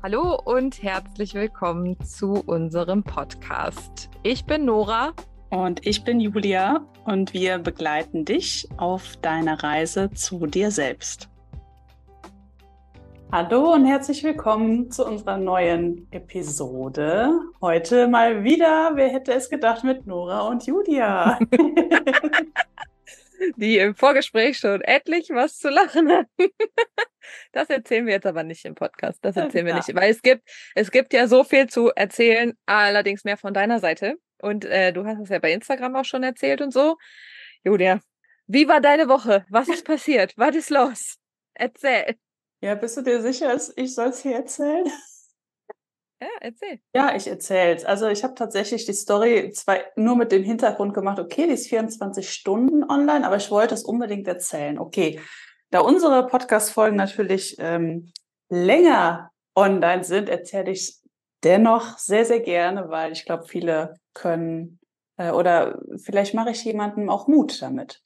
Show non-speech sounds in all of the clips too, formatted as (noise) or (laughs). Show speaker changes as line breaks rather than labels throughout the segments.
Hallo und herzlich willkommen zu unserem Podcast. Ich bin Nora.
Und ich bin Julia und wir begleiten dich auf deiner Reise zu dir selbst. Hallo und herzlich willkommen zu unserer neuen Episode. Heute mal wieder, wer hätte es gedacht, mit Nora und Julia. (laughs)
Die im Vorgespräch schon etlich was zu lachen hatten. (laughs) Das erzählen wir jetzt aber nicht im Podcast. Das erzählen wir ja. nicht, weil es gibt, es gibt ja so viel zu erzählen, allerdings mehr von deiner Seite. Und äh, du hast es ja bei Instagram auch schon erzählt und so. Julia, wie war deine Woche? Was ist passiert? Was ist los? Erzähl.
Ja, bist du dir sicher, ich soll es hier erzählen?
Ja, erzähl.
Ja, ich erzähl's. Also ich habe tatsächlich die Story zwar nur mit dem Hintergrund gemacht, okay, die ist 24 Stunden online, aber ich wollte es unbedingt erzählen. Okay, da unsere Podcast-Folgen natürlich ähm, länger online sind, erzähle ich dennoch sehr, sehr gerne, weil ich glaube, viele können äh, oder vielleicht mache ich jemandem auch Mut damit.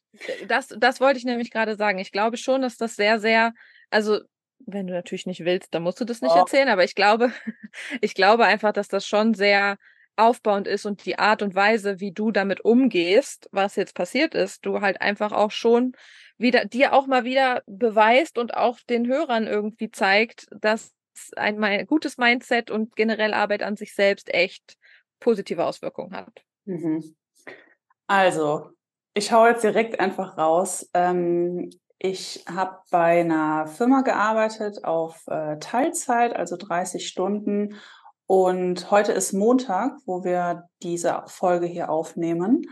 Das, das wollte ich nämlich gerade sagen. Ich glaube schon, dass das sehr, sehr, also wenn du natürlich nicht willst, dann musst du das nicht oh. erzählen, aber ich glaube, (laughs) ich glaube einfach, dass das schon sehr aufbauend ist und die Art und Weise, wie du damit umgehst, was jetzt passiert ist, du halt einfach auch schon wieder dir auch mal wieder beweist und auch den Hörern irgendwie zeigt, dass ein, gutes Mindset und generell Arbeit an sich selbst echt positive Auswirkungen hat. Mhm.
Also, ich hau jetzt direkt einfach raus. Ähm, ich habe bei einer Firma gearbeitet auf äh, Teilzeit, also 30 Stunden. Und heute ist Montag, wo wir diese Folge hier aufnehmen.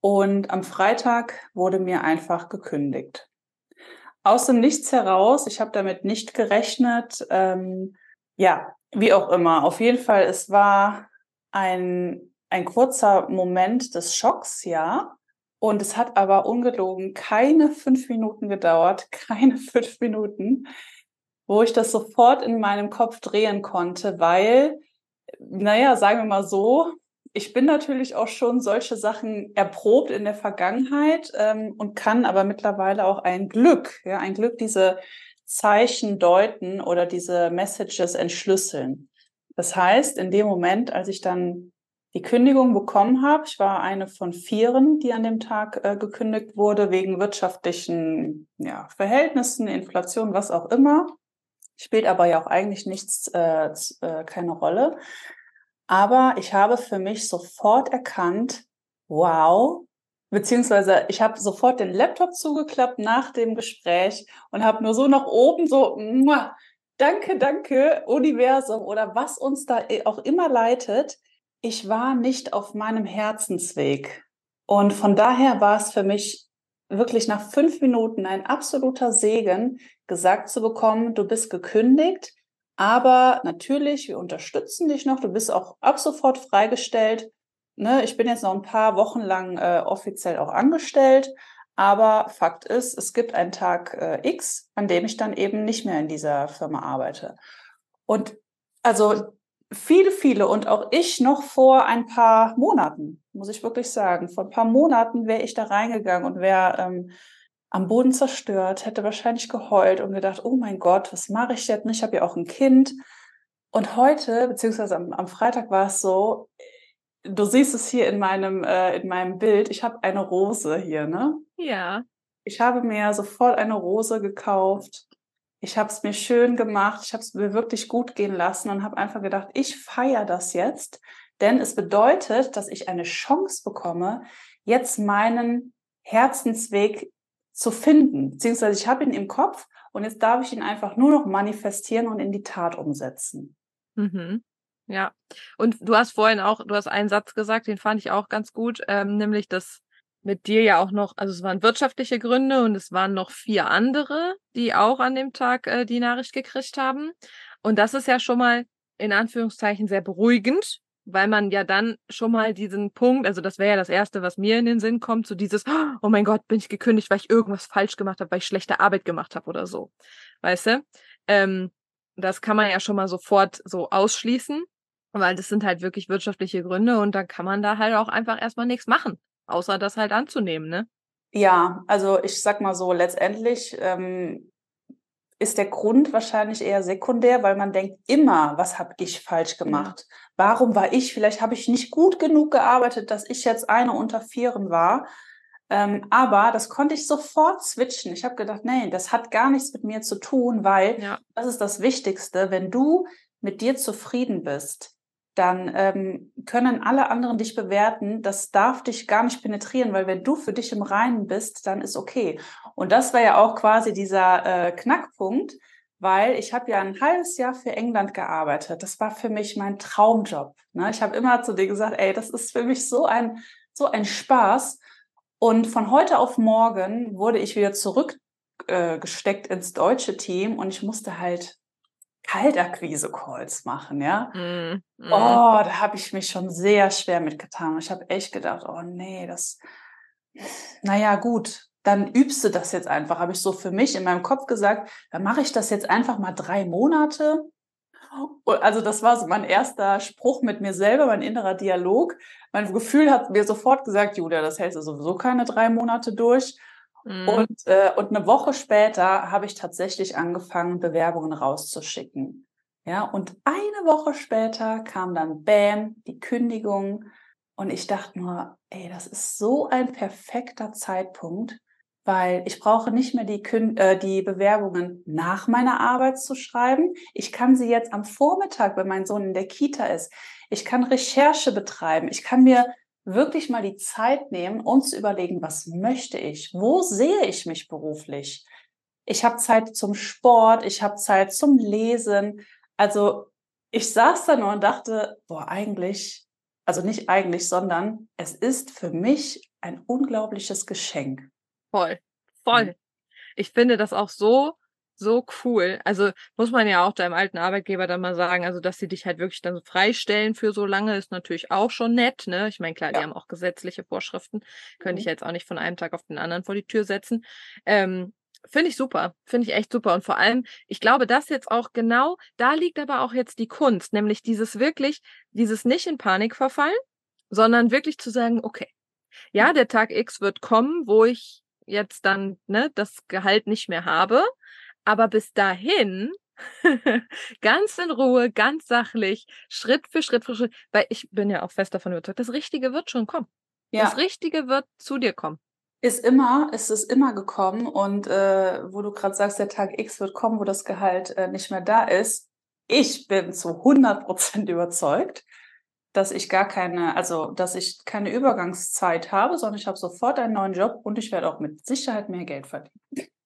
Und am Freitag wurde mir einfach gekündigt. Aus dem Nichts heraus, ich habe damit nicht gerechnet. Ähm, ja, wie auch immer. Auf jeden Fall, es war ein, ein kurzer Moment des Schocks, ja. Und es hat aber ungelogen keine fünf Minuten gedauert, (laughs) keine fünf Minuten, wo ich das sofort in meinem Kopf drehen konnte, weil, naja, sagen wir mal so, ich bin natürlich auch schon solche Sachen erprobt in der Vergangenheit ähm, und kann aber mittlerweile auch ein Glück, ja, ein Glück diese Zeichen deuten oder diese Messages entschlüsseln. Das heißt, in dem Moment, als ich dann die Kündigung bekommen habe, ich war eine von vieren, die an dem Tag äh, gekündigt wurde, wegen wirtschaftlichen ja, Verhältnissen, Inflation, was auch immer. Spielt aber ja auch eigentlich nichts, äh, äh, keine Rolle. Aber ich habe für mich sofort erkannt, wow, beziehungsweise ich habe sofort den Laptop zugeklappt nach dem Gespräch und habe nur so nach oben so, danke, danke, Universum oder was uns da auch immer leitet. Ich war nicht auf meinem Herzensweg. Und von daher war es für mich wirklich nach fünf Minuten ein absoluter Segen, gesagt zu bekommen, du bist gekündigt, aber natürlich, wir unterstützen dich noch. Du bist auch ab sofort freigestellt. Ne, ich bin jetzt noch ein paar Wochen lang äh, offiziell auch angestellt. Aber Fakt ist, es gibt einen Tag äh, X, an dem ich dann eben nicht mehr in dieser Firma arbeite. Und also viele, viele und auch ich noch vor ein paar Monaten, muss ich wirklich sagen, vor ein paar Monaten wäre ich da reingegangen und wäre ähm, am Boden zerstört, hätte wahrscheinlich geheult und gedacht, oh mein Gott, was mache ich jetzt? Ich habe ja auch ein Kind. Und heute, beziehungsweise am, am Freitag war es so, du siehst es hier in meinem, äh, in meinem Bild, ich habe eine Rose hier, ne?
Ja.
Ich habe mir sofort eine Rose gekauft. Ich habe es mir schön gemacht. Ich habe es mir wirklich gut gehen lassen und habe einfach gedacht, ich feiere das jetzt, denn es bedeutet, dass ich eine Chance bekomme, jetzt meinen Herzensweg zu finden, beziehungsweise ich habe ihn im Kopf und jetzt darf ich ihn einfach nur noch manifestieren und in die Tat umsetzen.
Mhm. Ja, und du hast vorhin auch, du hast einen Satz gesagt, den fand ich auch ganz gut, ähm, nämlich, dass mit dir ja auch noch, also es waren wirtschaftliche Gründe und es waren noch vier andere, die auch an dem Tag äh, die Nachricht gekriegt haben. Und das ist ja schon mal in Anführungszeichen sehr beruhigend, weil man ja dann schon mal diesen Punkt, also das wäre ja das Erste, was mir in den Sinn kommt, so dieses, oh mein Gott, bin ich gekündigt, weil ich irgendwas falsch gemacht habe, weil ich schlechte Arbeit gemacht habe oder so. Weißt du? Ähm, das kann man ja schon mal sofort so ausschließen, weil das sind halt wirklich wirtschaftliche Gründe und dann kann man da halt auch einfach erstmal nichts machen, außer das halt anzunehmen, ne?
Ja, also ich sag mal so, letztendlich ähm, ist der Grund wahrscheinlich eher sekundär, weil man denkt immer, was habe ich falsch gemacht? Ja. Warum war ich? Vielleicht habe ich nicht gut genug gearbeitet, dass ich jetzt eine unter vieren war. Ähm, aber das konnte ich sofort switchen. Ich habe gedacht, nee, das hat gar nichts mit mir zu tun, weil ja. das ist das Wichtigste. Wenn du mit dir zufrieden bist, dann ähm, können alle anderen dich bewerten. Das darf dich gar nicht penetrieren, weil wenn du für dich im Reinen bist, dann ist okay. Und das war ja auch quasi dieser äh, Knackpunkt, weil ich habe ja ein halbes Jahr für England gearbeitet. Das war für mich mein Traumjob. Ne? Ich habe immer zu dir gesagt, ey, das ist für mich so ein so ein Spaß. Und von heute auf morgen wurde ich wieder zurückgesteckt äh, ins deutsche Team und ich musste halt Kaltakquise-Calls machen, ja. Mm, mm. Oh, da habe ich mich schon sehr schwer mitgetan. Ich habe echt gedacht, oh nee, das, naja, gut, dann übst du das jetzt einfach, habe ich so für mich in meinem Kopf gesagt, dann mache ich das jetzt einfach mal drei Monate. Also das war so mein erster Spruch mit mir selber, mein innerer Dialog. Mein Gefühl hat mir sofort gesagt, Julia, das hältst du sowieso keine drei Monate durch. Mhm. Und, äh, und eine Woche später habe ich tatsächlich angefangen, Bewerbungen rauszuschicken. Ja, und eine Woche später kam dann Bam, die Kündigung. Und ich dachte nur, ey, das ist so ein perfekter Zeitpunkt, weil ich brauche nicht mehr die, äh, die Bewerbungen nach meiner Arbeit zu schreiben. Ich kann sie jetzt am Vormittag, wenn mein Sohn in der Kita ist. Ich kann Recherche betreiben. Ich kann mir wirklich mal die Zeit nehmen, uns zu überlegen, was möchte ich? Wo sehe ich mich beruflich? Ich habe Zeit zum Sport, ich habe Zeit zum Lesen. Also ich saß da nur und dachte, boah, eigentlich, also nicht eigentlich, sondern es ist für mich ein unglaubliches Geschenk.
Voll, voll. Mhm. Ich finde das auch so so cool. Also muss man ja auch deinem alten Arbeitgeber dann mal sagen, also dass sie dich halt wirklich dann so freistellen für so lange, ist natürlich auch schon nett, ne? Ich meine, klar, ja. die haben auch gesetzliche Vorschriften, könnte mhm. ich jetzt auch nicht von einem Tag auf den anderen vor die Tür setzen. Ähm, Finde ich super, finde ich echt super. Und vor allem, ich glaube, das jetzt auch genau, da liegt aber auch jetzt die Kunst, nämlich dieses wirklich, dieses nicht in Panik verfallen, sondern wirklich zu sagen, okay, ja, mhm. der Tag X wird kommen, wo ich jetzt dann ne, das Gehalt nicht mehr habe. Aber bis dahin (laughs) ganz in Ruhe, ganz sachlich, Schritt für Schritt für Schritt, weil ich bin ja auch fest davon überzeugt, das Richtige wird schon kommen. Ja. Das Richtige wird zu dir kommen.
Ist immer, ist es immer gekommen und äh, wo du gerade sagst, der Tag X wird kommen, wo das Gehalt äh, nicht mehr da ist. Ich bin zu 100 Prozent überzeugt, dass ich gar keine, also dass ich keine Übergangszeit habe, sondern ich habe sofort einen neuen Job und ich werde auch mit Sicherheit mehr Geld verdienen.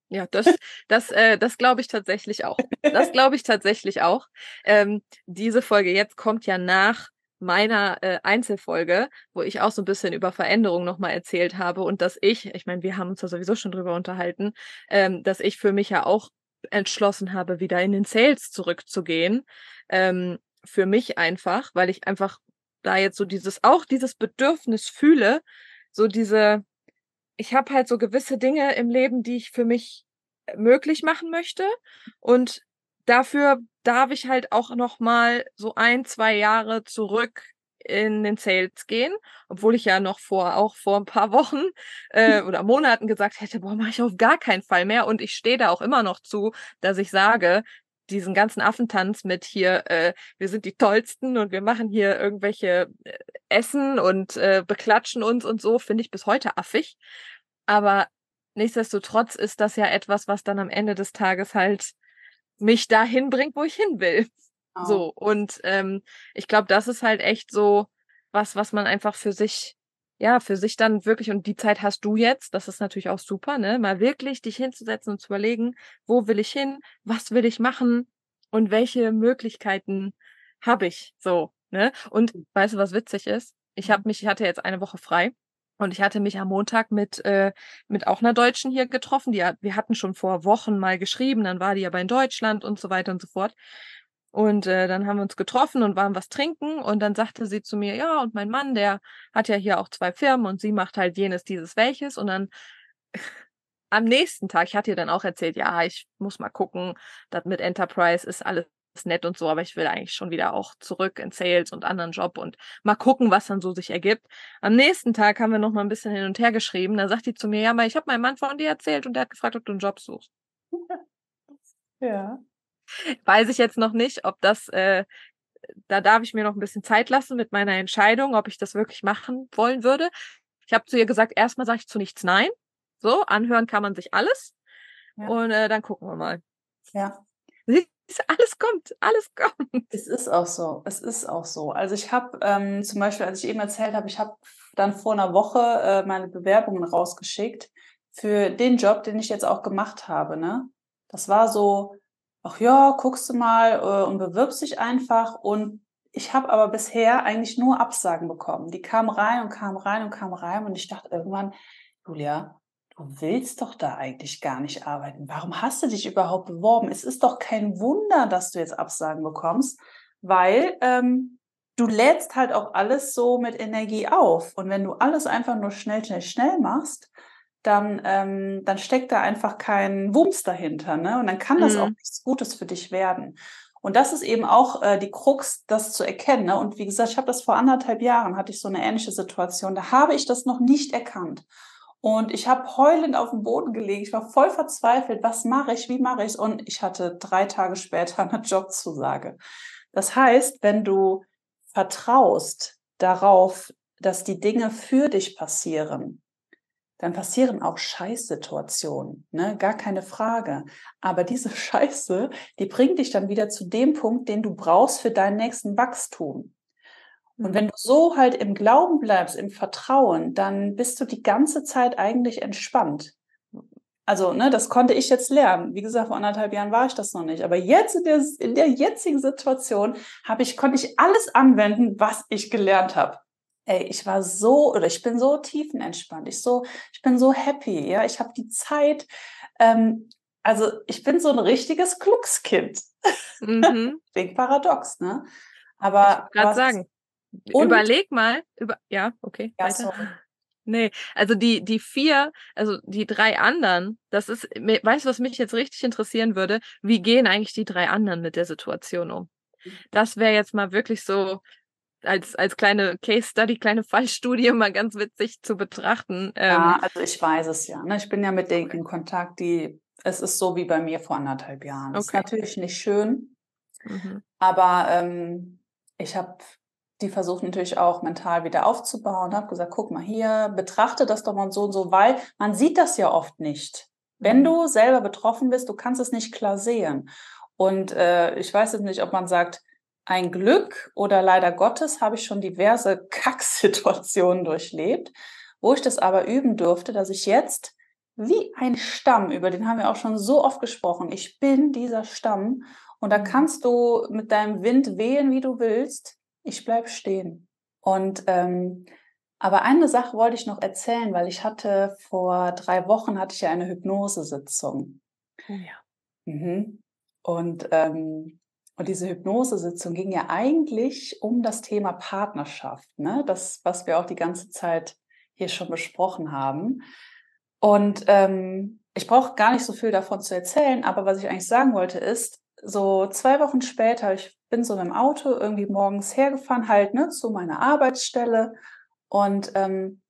Ja, das, das, äh, das glaube ich tatsächlich auch. Das glaube ich tatsächlich auch. Ähm, diese Folge jetzt kommt ja nach meiner äh, Einzelfolge, wo ich auch so ein bisschen über Veränderungen nochmal erzählt habe und dass ich, ich meine, wir haben uns da sowieso schon drüber unterhalten, ähm, dass ich für mich ja auch entschlossen habe, wieder in den Sales zurückzugehen. Ähm, für mich einfach, weil ich einfach da jetzt so dieses, auch dieses Bedürfnis fühle, so diese, ich habe halt so gewisse Dinge im Leben, die ich für mich äh, möglich machen möchte. Und dafür darf ich halt auch noch mal so ein, zwei Jahre zurück in den Sales gehen, obwohl ich ja noch vor auch vor ein paar Wochen äh, oder Monaten gesagt hätte, boah, mache ich auf gar keinen Fall mehr. Und ich stehe da auch immer noch zu, dass ich sage, diesen ganzen Affentanz mit hier, äh, wir sind die Tollsten und wir machen hier irgendwelche äh, Essen und äh, beklatschen uns und so, finde ich bis heute affig. Aber nichtsdestotrotz ist das ja etwas, was dann am Ende des Tages halt mich dahin bringt, wo ich hin will. Oh. So, und ähm, ich glaube, das ist halt echt so was, was man einfach für sich ja, für sich dann wirklich, und die Zeit hast du jetzt, das ist natürlich auch super, ne? Mal wirklich dich hinzusetzen und zu überlegen, wo will ich hin, was will ich machen und welche Möglichkeiten habe ich so, ne? Und weißt du, was witzig ist? Ich habe mhm. mich, ich hatte jetzt eine Woche frei und ich hatte mich am Montag mit, äh, mit auch einer Deutschen hier getroffen. Die, wir hatten schon vor Wochen mal geschrieben, dann war die aber in Deutschland und so weiter und so fort. Und äh, dann haben wir uns getroffen und waren was trinken. Und dann sagte sie zu mir, ja, und mein Mann, der hat ja hier auch zwei Firmen und sie macht halt jenes, dieses, welches. Und dann (laughs) am nächsten Tag, ich hatte ihr dann auch erzählt, ja, ich muss mal gucken, das mit Enterprise ist alles nett und so, aber ich will eigentlich schon wieder auch zurück in Sales und anderen Job und mal gucken, was dann so sich ergibt. Am nächsten Tag haben wir noch mal ein bisschen hin und her geschrieben. Dann sagt die zu mir, ja, mal, ich habe meinem Mann von dir erzählt und der hat gefragt, ob du einen Job suchst. (laughs)
Ja.
Weiß ich jetzt noch nicht, ob das, äh, da darf ich mir noch ein bisschen Zeit lassen mit meiner Entscheidung, ob ich das wirklich machen wollen würde. Ich habe zu ihr gesagt, erstmal sage ich zu nichts Nein. So, anhören kann man sich alles. Ja. Und äh, dann gucken wir mal.
Ja.
Alles kommt, alles (laughs) kommt.
Es ist auch so, es ist auch so. Also ich habe ähm, zum Beispiel, als ich eben erzählt habe, ich habe dann vor einer Woche äh, meine Bewerbungen rausgeschickt für den Job, den ich jetzt auch gemacht habe. Ne? Das war so, ach ja, guckst du mal äh, und bewirbst dich einfach. Und ich habe aber bisher eigentlich nur Absagen bekommen. Die kamen rein und kamen rein und kamen rein. Und ich dachte irgendwann, Julia, du willst doch da eigentlich gar nicht arbeiten. Warum hast du dich überhaupt beworben? Es ist doch kein Wunder, dass du jetzt Absagen bekommst, weil ähm, du lädst halt auch alles so mit Energie auf. Und wenn du alles einfach nur schnell, schnell, schnell machst, dann, ähm, dann steckt da einfach kein Wumms dahinter. Ne? Und dann kann das mhm. auch nichts Gutes für dich werden. Und das ist eben auch äh, die Krux, das zu erkennen. Ne? Und wie gesagt, ich habe das vor anderthalb Jahren, hatte ich so eine ähnliche Situation. Da habe ich das noch nicht erkannt. Und ich habe heulend auf dem Boden gelegen. Ich war voll verzweifelt. Was mache ich? Wie mache ich es? Und ich hatte drei Tage später eine (laughs) Jobzusage. Das heißt, wenn du vertraust darauf, dass die Dinge für dich passieren, dann passieren auch Scheißsituationen, ne? gar keine Frage. Aber diese (laughs) Scheiße, die bringt dich dann wieder zu dem Punkt, den du brauchst für deinen nächsten Wachstum. Und wenn du so halt im Glauben bleibst, im Vertrauen, dann bist du die ganze Zeit eigentlich entspannt. Also, ne, das konnte ich jetzt lernen. Wie gesagt, vor anderthalb Jahren war ich das noch nicht. Aber jetzt in der, in der jetzigen Situation habe ich, konnte ich alles anwenden, was ich gelernt habe ey, ich war so oder ich bin so tiefenentspannt, ich so, ich bin so happy, ja, ich habe die Zeit, ähm, also ich bin so ein richtiges Glückskind. Mhm. (laughs) Klingt paradox, ne? Aber
ich gerade sagen, überleg mal, über, ja, okay,
ja, weiter. Sorry. (laughs)
Nee, also die, die vier, also die drei anderen, das ist, weißt du, was mich jetzt richtig interessieren würde? Wie gehen eigentlich die drei anderen mit der Situation um? Mhm. Das wäre jetzt mal wirklich so, als, als kleine Case Study, kleine Fallstudie (laughs) mal ganz witzig zu betrachten.
ja, ähm, also ich weiß es ja. Ne? Ich bin ja mit denen in Kontakt, die, es ist so wie bei mir vor anderthalb Jahren. Okay. Ist natürlich nicht schön, mhm. aber ähm, ich habe die versucht natürlich auch mental wieder aufzubauen, habe gesagt, guck mal hier, betrachte das doch mal so und so, weil man sieht das ja oft nicht. Wenn mhm. du selber betroffen bist, du kannst es nicht klar sehen. Und äh, ich weiß jetzt nicht, ob man sagt, ein Glück oder leider Gottes habe ich schon diverse (laughs) Kacksituationen durchlebt, wo ich das aber üben durfte, dass ich jetzt wie ein Stamm, über den haben wir auch schon so oft gesprochen, ich bin dieser Stamm und da mhm. kannst du mit deinem Wind wehen, wie du willst, ich bleib stehen. Und ähm, aber eine Sache wollte ich noch erzählen, weil ich hatte vor drei Wochen hatte ich ja eine Hypnosesitzung.
Oh ja.
Mhm. Und ähm, und diese Hypnosesitzung ging ja eigentlich um das Thema Partnerschaft, ne? das, was wir auch die ganze Zeit hier schon besprochen haben. Und ähm, ich brauche gar nicht so viel davon zu erzählen, aber was ich eigentlich sagen wollte ist, so zwei Wochen später, ich bin so im Auto irgendwie morgens hergefahren, halt ne, zu meiner Arbeitsstelle und ähm,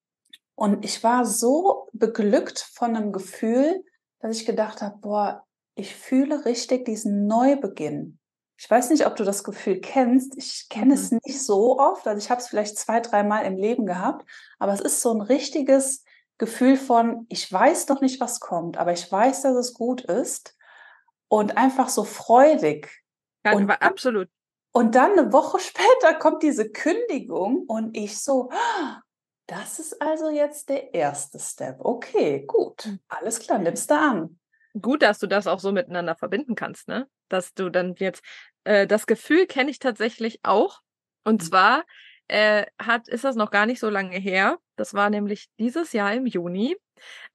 und ich war so beglückt von einem Gefühl, dass ich gedacht habe, boah, ich fühle richtig diesen Neubeginn. Ich weiß nicht, ob du das Gefühl kennst. Ich kenne mhm. es nicht so oft. Also ich habe es vielleicht zwei, dreimal im Leben gehabt. Aber es ist so ein richtiges Gefühl von, ich weiß noch nicht, was kommt, aber ich weiß, dass es gut ist. Und einfach so freudig.
Ja, und, absolut.
Und dann eine Woche (laughs) später kommt diese Kündigung und ich so, das ist also jetzt der erste Step. Okay, gut. Hm. Alles klar, nimmst du an
gut, dass du das auch so miteinander verbinden kannst, ne? Dass du dann jetzt äh, das Gefühl kenne ich tatsächlich auch. Und mhm. zwar äh, hat ist das noch gar nicht so lange her. Das war nämlich dieses Jahr im Juni,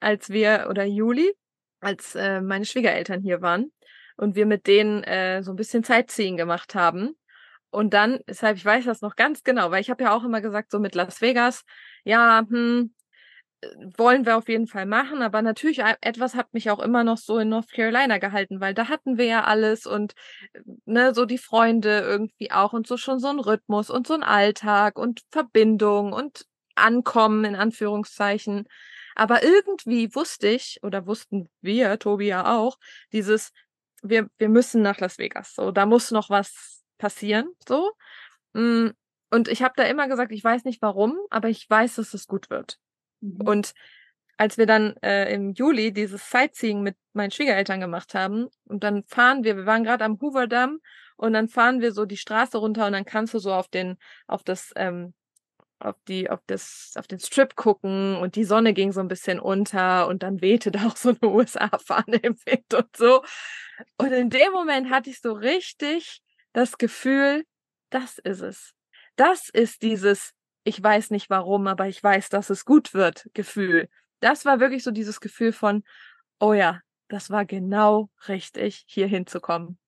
als wir oder Juli, als äh, meine Schwiegereltern hier waren und wir mit denen äh, so ein bisschen Sightseeing gemacht haben. Und dann, deshalb, ich weiß das noch ganz genau, weil ich habe ja auch immer gesagt, so mit Las Vegas, ja, hm, wollen wir auf jeden Fall machen, aber natürlich etwas hat mich auch immer noch so in North Carolina gehalten, weil da hatten wir ja alles und ne, so die Freunde irgendwie auch und so schon so ein Rhythmus und so ein Alltag und Verbindung und Ankommen in Anführungszeichen. Aber irgendwie wusste ich oder wussten wir, Tobi ja auch, dieses wir, wir müssen nach Las Vegas. So, da muss noch was passieren. So. Mm, und ich habe da immer gesagt, ich weiß nicht warum, aber ich weiß, dass es gut wird. Mhm. Und als wir dann äh, im Juli dieses Sightseeing mit meinen Schwiegereltern gemacht haben und dann fahren wir, wir waren gerade am Hoover Dam und dann fahren wir so die Straße runter und dann kannst du so auf den, auf das, ähm, auf die, auf das, auf den Strip gucken und die Sonne ging so ein bisschen unter und dann wehte (laughs) da auch so eine USA-Fahne im Wind und so. Und in dem Moment hatte ich so richtig das Gefühl, das ist es. Das ist dieses, ich weiß nicht warum, aber ich weiß, dass es gut wird, Gefühl das war wirklich so dieses Gefühl von, oh ja, das war genau richtig, hier hinzukommen.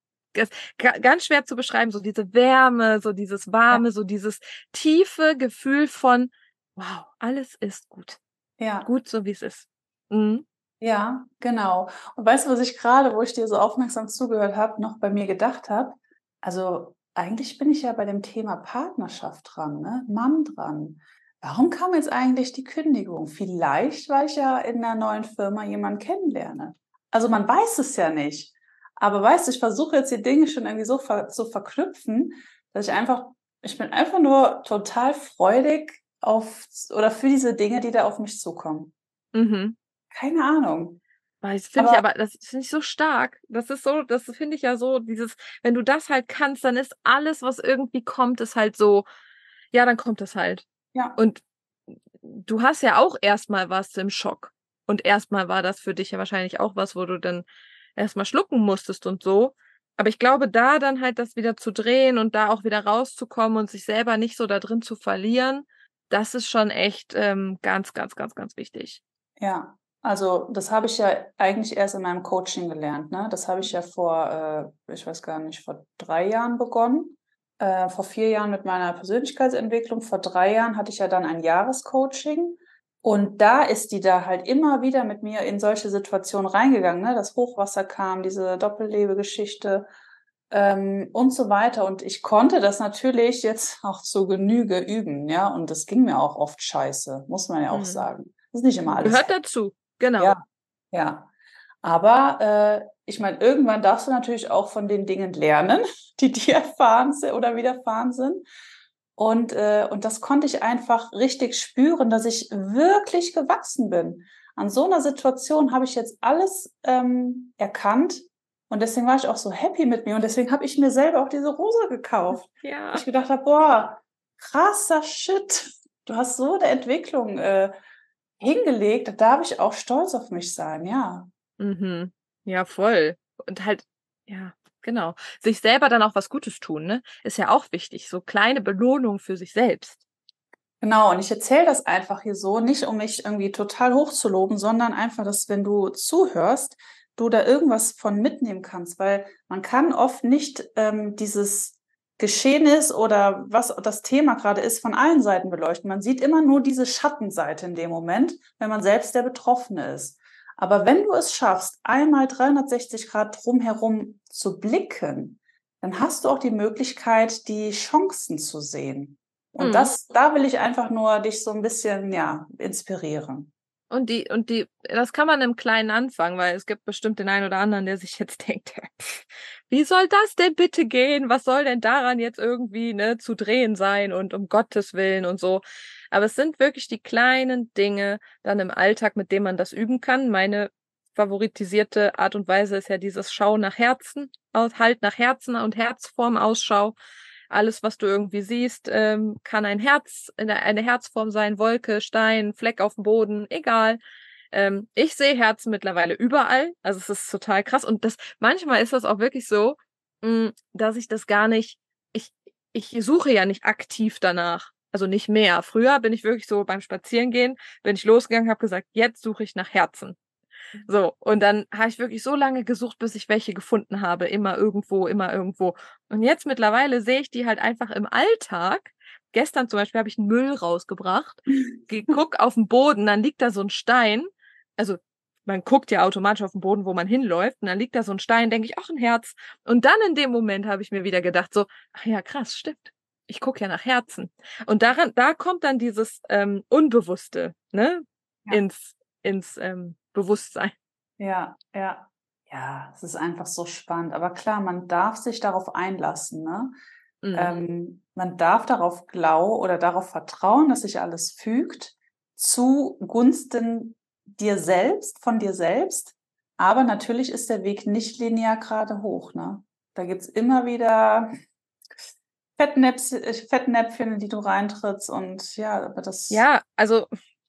Ganz schwer zu beschreiben, so diese Wärme, so dieses Warme, ja. so dieses tiefe Gefühl von, wow, alles ist gut. Ja. Gut, so wie es ist. Mhm.
Ja, genau. Und weißt du, was ich gerade, wo ich dir so aufmerksam zugehört habe, noch bei mir gedacht habe? Also eigentlich bin ich ja bei dem Thema Partnerschaft dran, ne? Mann dran. Warum kam jetzt eigentlich die Kündigung? Vielleicht, weil ich ja in einer neuen Firma jemanden kennenlerne. Also man weiß es ja nicht. Aber weißt du, ich versuche jetzt die Dinge schon irgendwie so ver zu verknüpfen, dass ich einfach, ich bin einfach nur total freudig auf oder für diese Dinge, die da auf mich zukommen. Mhm. Keine Ahnung.
Das finde ich aber, das finde ich so stark. Das ist so, das finde ich ja so, dieses, wenn du das halt kannst, dann ist alles, was irgendwie kommt, ist halt so, ja, dann kommt es halt. Ja. Und du hast ja auch erstmal was im Schock. Und erstmal war das für dich ja wahrscheinlich auch was, wo du dann erstmal schlucken musstest und so. Aber ich glaube, da dann halt das wieder zu drehen und da auch wieder rauszukommen und sich selber nicht so da drin zu verlieren, das ist schon echt ähm, ganz, ganz, ganz, ganz wichtig.
Ja, also das habe ich ja eigentlich erst in meinem Coaching gelernt. Ne? Das habe ich ja vor, äh, ich weiß gar nicht, vor drei Jahren begonnen äh, vor vier Jahren mit meiner Persönlichkeitsentwicklung. Vor drei Jahren hatte ich ja dann ein Jahrescoaching. Und da ist die da halt immer wieder mit mir in solche Situationen reingegangen. Ne? Das Hochwasser kam, diese Doppellebegeschichte ähm, und so weiter. Und ich konnte das natürlich jetzt (laughs) auch zur Genüge üben. Ja, und das ging mir auch oft scheiße, muss man ja auch mhm. sagen. Das ist nicht immer alles.
Gehört dazu, genau.
Ja, ja. Aber äh, ich meine, irgendwann darfst du natürlich auch von den Dingen lernen, (laughs) die dir erfahren sind oder widerfahren sind. Und, äh, und das konnte ich einfach richtig spüren, dass ich wirklich gewachsen bin. An so einer Situation habe ich jetzt alles ähm, erkannt und deswegen war ich auch so happy mit mir und deswegen habe ich mir selber auch diese Rose gekauft. (laughs) Ja. Ich gedacht habe, boah, krasser Shit. Du hast so eine Entwicklung äh, hingelegt, da darf ich auch stolz auf mich sein, ja.
Mhm. Ja, voll. Und halt, ja, genau. Sich selber dann auch was Gutes tun, ne? Ist ja auch wichtig. So kleine Belohnung für sich selbst.
Genau, und ich erzähle das einfach hier so, nicht um mich irgendwie total hochzuloben, sondern einfach, dass wenn du zuhörst, du da irgendwas von mitnehmen kannst, weil man kann oft nicht ähm, dieses Geschehnis oder was das Thema gerade ist, von allen Seiten beleuchten. Man sieht immer nur diese Schattenseite in dem Moment, wenn man selbst der Betroffene ist. Aber wenn du es schaffst, einmal 360 Grad drumherum zu blicken, dann hast du auch die Möglichkeit, die Chancen zu sehen. Und mhm. das, da will ich einfach nur dich so ein bisschen, ja, inspirieren.
Und die, und die, das kann man im Kleinen anfangen, weil es gibt bestimmt den einen oder anderen, der sich jetzt (laughs) denkt, wie soll das denn bitte gehen? Was soll denn daran jetzt irgendwie, ne, zu drehen sein und um Gottes Willen und so. Aber es sind wirklich die kleinen Dinge dann im Alltag, mit denen man das üben kann. Meine favoritisierte Art und Weise ist ja dieses Schau nach Herzen, halt nach Herzen und Herzform Ausschau. Alles, was du irgendwie siehst, ähm, kann ein Herz, eine Herzform sein, Wolke, Stein, Fleck auf dem Boden, egal. Ähm, ich sehe Herzen mittlerweile überall. Also es ist total krass. Und das manchmal ist das auch wirklich so, mh, hm, dass ich das gar nicht, ich, ich suche ja nicht aktiv danach. Also nicht mehr. Früher bin ich wirklich so beim Spazierengehen, bin ich losgegangen, habe gesagt, jetzt suche ich nach Herzen. So, und dann habe ich wirklich so lange gesucht, bis ich welche gefunden habe. Immer irgendwo, immer irgendwo. Und jetzt mittlerweile sehe ich die halt einfach im Alltag. Gestern zum Beispiel habe ich einen Müll rausgebracht, (laughs) guck auf den Boden, dann liegt da so ein Stein. Also man guckt ja automatisch auf den Boden, wo man hinläuft, und dann liegt da so ein Stein, denke ich, ach, ein Herz. Und dann in dem Moment habe ich mir wieder gedacht, so, ach ja, krass, stimmt ich gucke ja nach Herzen. Und daran, da kommt dann dieses ähm, Unbewusste, ne? Ja. Ins, ins ähm, Bewusstsein.
Ja, ja. Ja, es ist einfach so spannend. Aber klar, man darf sich darauf einlassen. Ne? Mhm. Ähm, man darf darauf glauben oder darauf vertrauen, dass sich alles fügt zugunsten dir selbst, von dir selbst. Aber natürlich ist der Weg nicht linear gerade hoch. Ne? Da gibt's immer wieder Fettnäpfchen, äh, Fettnäpfchen, die du reintrittst und ja, aber das.
Ja, also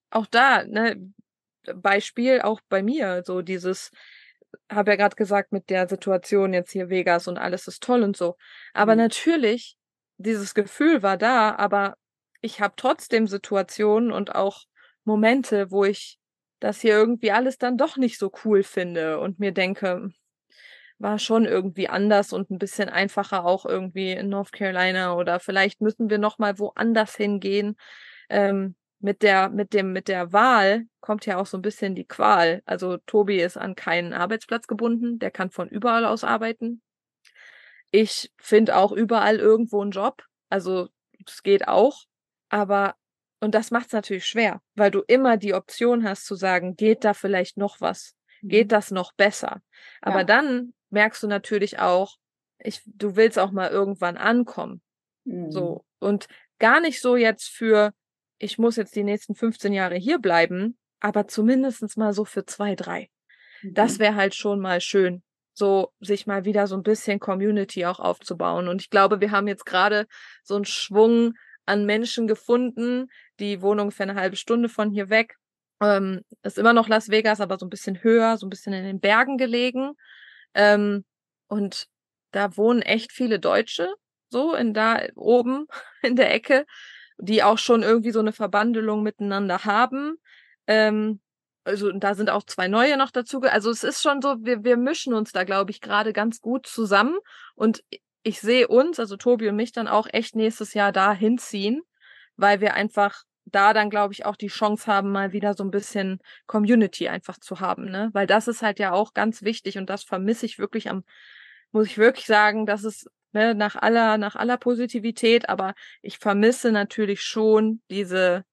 auch da, ne, Beispiel auch bei mir, so dieses, habe ja gerade gesagt, mit der Situation jetzt hier Vegas und alles ist toll und so. Aber mhm. natürlich, dieses Gefühl war da, aber ich habe trotzdem Situationen und auch Momente, wo ich das hier irgendwie alles dann doch nicht so cool finde und mir denke, war schon irgendwie anders und ein bisschen einfacher auch irgendwie in North Carolina oder vielleicht müssen wir noch mal woanders hingehen. Ähm, mit der mit dem mit der Wahl kommt ja auch so ein bisschen die Qual. Also Tobi ist an keinen Arbeitsplatz gebunden, der kann von überall aus arbeiten. Ich finde auch überall irgendwo einen Job, also es geht auch, aber und das macht es natürlich schwer, weil du immer die Option hast zu sagen, geht da vielleicht noch was? Geht mhm. das noch besser? Aber ja. dann merkst du natürlich auch, ich, du willst auch mal irgendwann ankommen. Mhm. So. Und gar nicht so jetzt für, ich muss jetzt die nächsten 15 Jahre hier bleiben, aber zumindestens mal so für zwei, drei. Mhm. Das wäre halt schon mal schön, so sich mal wieder so ein bisschen Community auch aufzubauen. Und ich glaube, wir haben jetzt gerade so einen Schwung an Menschen gefunden, die wohnen ungefähr eine halbe Stunde von hier weg. Ähm, ist immer noch Las Vegas, aber so ein bisschen höher, so ein bisschen in den Bergen gelegen. Ähm, und da wohnen echt viele Deutsche, so in da oben (laughs) in der Ecke, die auch schon irgendwie so eine Verbandelung miteinander haben. Ähm, also da sind auch zwei neue noch dazu. Also es ist schon so, wir, wir mischen uns da, glaube ich, gerade ganz gut zusammen. Und ich sehe uns, also Tobi und mich, dann auch echt nächstes Jahr da hinziehen, weil wir einfach da dann, glaube ich, auch die Chance haben, mal wieder so ein bisschen Community einfach zu haben, ne? Weil das ist halt ja auch ganz wichtig und das vermisse ich wirklich am, muss ich wirklich sagen, das ist ne, nach aller, nach aller Positivität, aber ich vermisse natürlich schon diese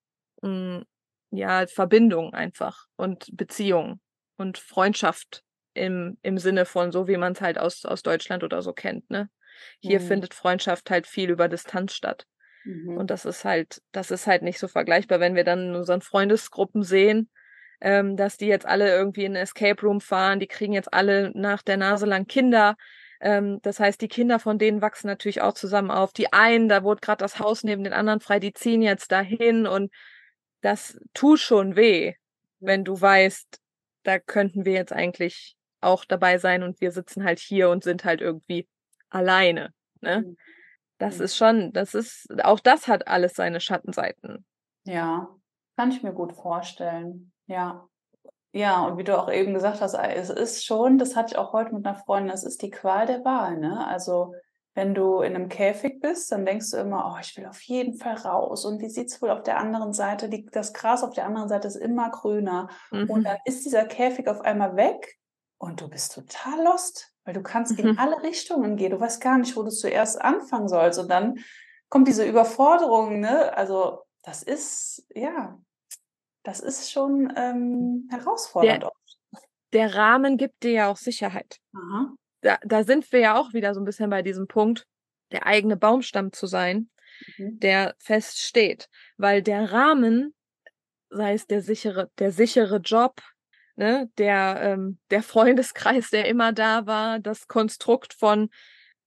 mh, hm, ja, Verbindung einfach und Beziehung und Freundschaft im, im Sinne von so, wie man es halt aus, aus Deutschland oder so kennt, ne? Hier mhm. findet Freundschaft halt viel über Distanz statt. Mhm. Und das ist halt, das ist halt nicht so vergleichbar, wenn wir dann in unseren Freundesgruppen sehen, ähm, dass die jetzt alle irgendwie in ein Escape Room fahren, die kriegen jetzt alle nach der Nase lang Kinder. Ähm, das heißt, die Kinder von denen wachsen natürlich auch zusammen auf. Die einen, da wurde gerade das Haus neben den anderen frei, die ziehen jetzt dahin und das tut schon weh, wenn du weißt, da könnten wir jetzt eigentlich auch dabei sein und wir sitzen halt hier und sind halt irgendwie alleine. Ne? Mhm. Das ist schon, das ist, auch das hat alles seine Schattenseiten.
Ja, kann ich mir gut vorstellen. Ja. Ja, und wie du auch eben gesagt hast, es ist schon, das hatte ich auch heute mit einer Freundin, es ist die Qual der Wahl, ne? Also, wenn du in einem Käfig bist, dann denkst du immer, oh, ich will auf jeden Fall raus. Und wie sieht's wohl auf der anderen Seite? Die, das Gras auf der anderen Seite ist immer grüner. Mhm. Und dann ist dieser Käfig auf einmal weg und du bist total lost weil du kannst mhm. in alle Richtungen gehen. Du weißt gar nicht, wo du zuerst anfangen sollst. Und dann kommt diese Überforderung, ne? Also das ist, ja, das ist schon ähm, herausfordernd.
Der, der, Rahmen gibt dir ja auch Sicherheit. Da, da sind wir ja auch wieder so ein bisschen bei diesem Punkt, der eigene Baumstamm zu sein, mhm. der feststeht. Weil der Rahmen, sei es der sichere, der sichere Job, ne, der, ähm, der Freundeskreis, der immer da war, das Konstrukt von,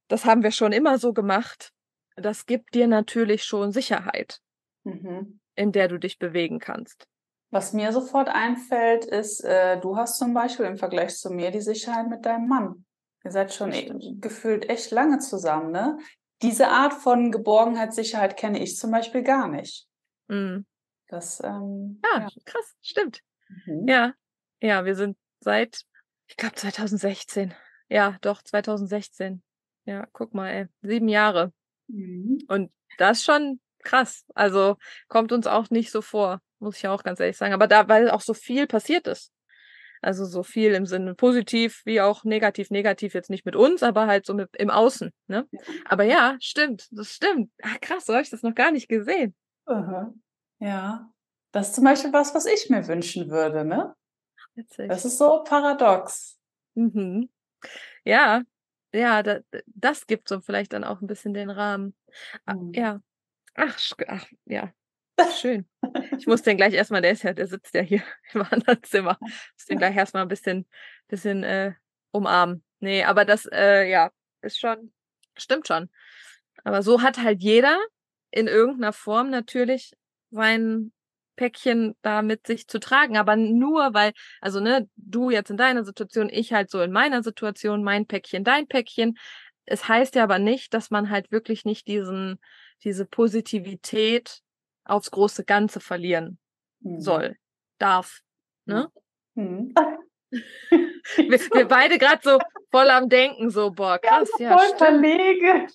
das haben wir schon immer so gemacht, das gibt dir natürlich schon Sicherheit, mhm. in der du dich bewegen kannst.
Was mir sofort einfällt, ist, äh, du hast zum Beispiel im Vergleich zu mir die Sicherheit mit deinem Mann. Ihr seid schon e gefühlt echt lange zusammen, ne? Diese Art von Geborgenheit, Sicherheit kenne ich zum Beispiel gar nicht. Mhm.
Das, ähm, ja, ja, krass, stimmt. Mhm. Ja, ja, wir sind seit, ich glaube 2016. Ja, doch, 2016. Ja, guck mal, ey. Sieben Jahre. Mhm. Und das ist schon krass. Also kommt uns auch nicht so vor, muss ich auch ganz ehrlich sagen. Aber da, weil auch so viel passiert ist. Also so viel im Sinne positiv wie auch negativ. Negativ jetzt nicht mit uns, aber halt so mit im Außen. Ne? Aber ja, stimmt, das stimmt. Ach, krass, so habe ich das noch gar nicht gesehen.
Aha. Ja. Das ist zum Beispiel was, was ich mir wünschen würde, ne? Witzig. Das ist so paradox.
Mhm. Ja, ja, da, das gibt so vielleicht dann auch ein bisschen den Rahmen. Mhm. Ja. Ach, ach, ja. Schön. Ich muss den gleich erstmal, der ist ja, der sitzt ja hier (laughs) im anderen Zimmer. Ich muss den gleich erstmal ein bisschen, bisschen äh, umarmen. Nee, aber das, äh, ja, ist schon, stimmt schon. Aber so hat halt jeder in irgendeiner Form natürlich sein Päckchen da mit sich zu tragen. Aber nur weil, also ne, du jetzt in deiner Situation, ich halt so in meiner Situation, mein Päckchen, dein Päckchen. Es heißt ja aber nicht, dass man halt wirklich nicht diesen, diese Positivität aufs große Ganze verlieren mhm. soll, darf. Ne? Mhm. (laughs) wir, wir, beide gerade so voll am Denken, so, boah, krass, ja,
ja voll verlegen.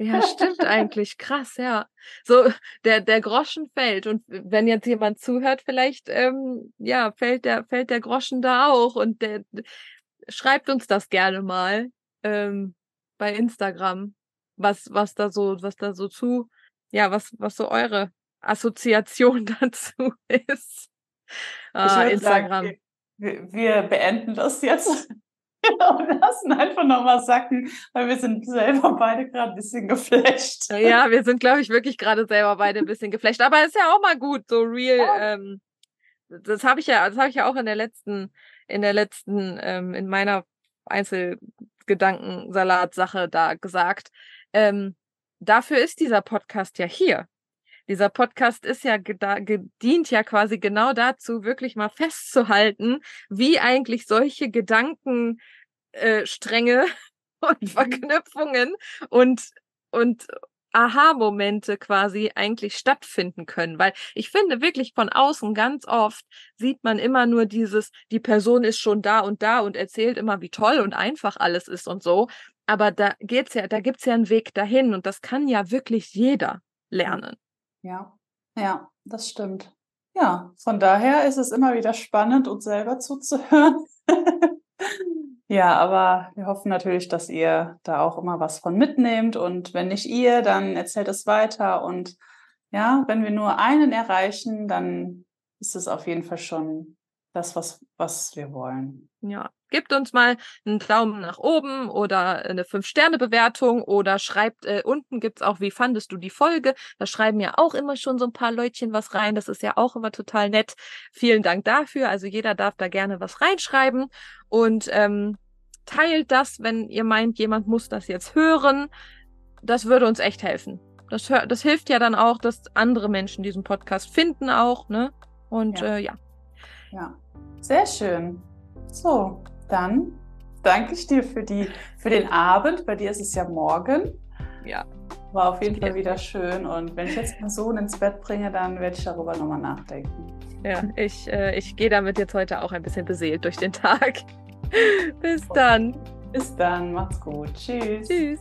Ja, stimmt eigentlich. Krass, ja. So, der, der Groschen fällt. Und wenn jetzt jemand zuhört, vielleicht, ähm, ja, fällt der, fällt der Groschen da auch. Und der, schreibt uns das gerne mal ähm, bei Instagram, was, was da so, was da so zu, ja, was, was so eure Assoziation (laughs) dazu ist.
Äh, Instagram. Sagen, wir, wir beenden das jetzt (laughs) und lassen einfach nochmal sacken, weil wir sind selber beide gerade ein bisschen geflasht.
Ja, (laughs) wir sind, glaube ich, wirklich gerade selber beide ein bisschen geflasht. Aber ist ja auch mal gut, so real. Ja. Ähm, das habe ich ja, das habe ich ja auch in der letzten, in der letzten, ähm, in meiner Einzelgedankensalat-Sache da gesagt. Ähm, dafür ist dieser Podcast ja hier. Dieser Podcast ist ja gedient ja quasi genau dazu, wirklich mal festzuhalten, wie eigentlich solche Gedankenstränge äh, (laughs) und mhm. Verknüpfungen und, und Aha-Momente quasi eigentlich stattfinden können. Weil ich finde wirklich von außen ganz oft sieht man immer nur dieses, die Person ist schon da und da und erzählt immer, wie toll und einfach alles ist und so. Aber da geht's ja, da gibt's ja einen Weg dahin und das kann ja wirklich jeder lernen.
Ja, ja, das stimmt. Ja, von daher ist es immer wieder spannend, uns selber zuzuhören. (laughs) ja, aber wir hoffen natürlich, dass ihr da auch immer was von mitnehmt und wenn nicht ihr, dann erzählt es weiter und ja, wenn wir nur einen erreichen, dann ist es auf jeden Fall schon das, was, was wir wollen.
Ja, gebt uns mal einen Daumen nach oben oder eine Fünf-Sterne-Bewertung oder schreibt, äh, unten gibt's auch, wie fandest du die Folge? Da schreiben ja auch immer schon so ein paar Leutchen was rein. Das ist ja auch immer total nett. Vielen Dank dafür. Also jeder darf da gerne was reinschreiben und ähm, teilt das, wenn ihr meint, jemand muss das jetzt hören. Das würde uns echt helfen. Das, das hilft ja dann auch, dass andere Menschen diesen Podcast finden auch, ne? Und ja. Äh, ja.
Ja, sehr schön. So, dann danke ich dir für, die, für den Abend. Bei dir ist es ja morgen.
Ja.
War auf jeden Fall wieder schön. Und wenn ich jetzt meinen Sohn ins Bett bringe, dann werde ich darüber nochmal nachdenken.
Ja, ich, äh, ich gehe damit jetzt heute auch ein bisschen beseelt durch den Tag. (laughs) Bis dann.
Bis dann. Macht's gut. Tschüss.
Tschüss.